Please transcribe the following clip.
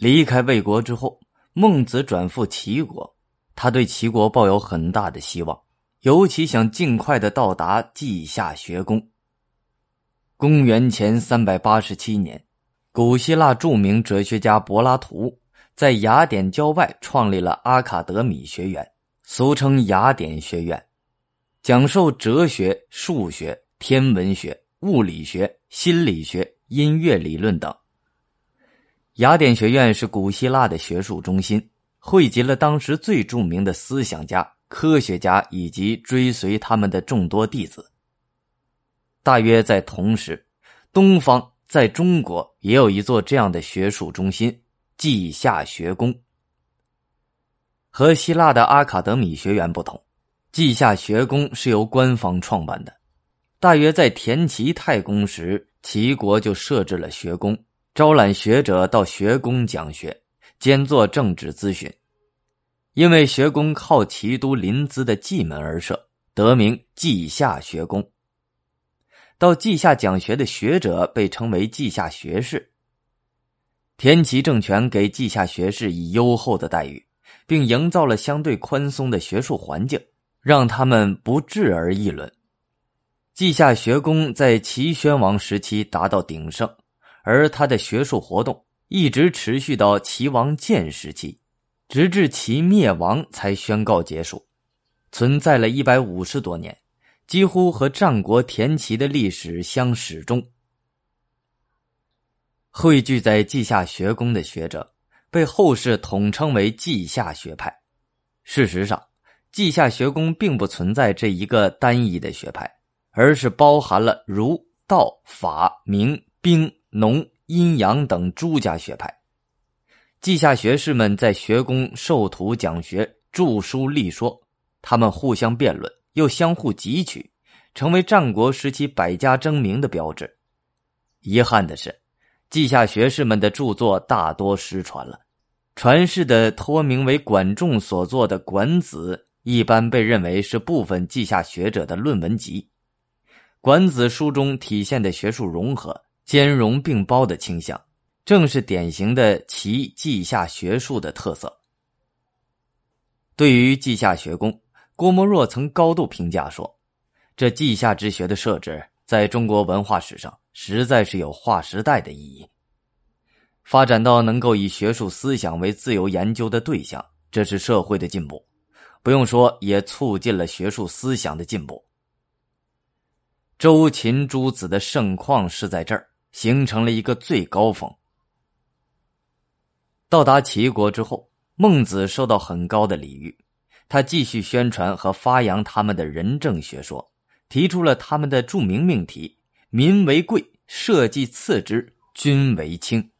离开魏国之后，孟子转赴齐国，他对齐国抱有很大的希望，尤其想尽快的到达稷下学宫。公元前三百八十七年，古希腊著名哲学家柏拉图在雅典郊外创立了阿卡德米学院，俗称雅典学院，讲授哲学、数学、天文学、物理学、心理学、音乐理论等。雅典学院是古希腊的学术中心，汇集了当时最著名的思想家、科学家以及追随他们的众多弟子。大约在同时，东方在中国也有一座这样的学术中心——稷下学宫。和希腊的阿卡德米学园不同，稷下学宫是由官方创办的。大约在田齐太公时，齐国就设置了学宫，招揽学者到学宫讲学，兼做政治咨询。因为学宫靠齐都临淄的蓟门而设，得名稷下学宫。到稷下讲学的学者被称为稷下学士。田齐政权给稷下学士以优厚的待遇，并营造了相对宽松的学术环境，让他们不治而议论。稷下学宫在齐宣王时期达到鼎盛，而他的学术活动一直持续到齐王建时期，直至齐灭亡才宣告结束，存在了一百五十多年。几乎和战国田齐的历史相始终。汇聚在稷下学宫的学者，被后世统称为稷下学派。事实上，稷下学宫并不存在这一个单一的学派，而是包含了儒、道、法、明、兵、农、阴阳等诸家学派。稷下学士们在学宫授徒讲学、著书立说，他们互相辩论。又相互汲取，成为战国时期百家争鸣的标志。遗憾的是，稷下学士们的著作大多失传了。传世的托名为管仲所作的《管子》，一般被认为是部分稷下学者的论文集。《管子》书中体现的学术融合、兼容并包的倾向，正是典型的齐稷下学术的特色。对于稷下学宫。郭沫若曾高度评价说：“这稷下之学的设置，在中国文化史上实在是有划时代的意义。发展到能够以学术思想为自由研究的对象，这是社会的进步。不用说，也促进了学术思想的进步。周秦诸子的盛况是在这儿形成了一个最高峰。到达齐国之后，孟子受到很高的礼遇。”他继续宣传和发扬他们的仁政学说，提出了他们的著名命题：“民为贵，社稷次之，君为轻。”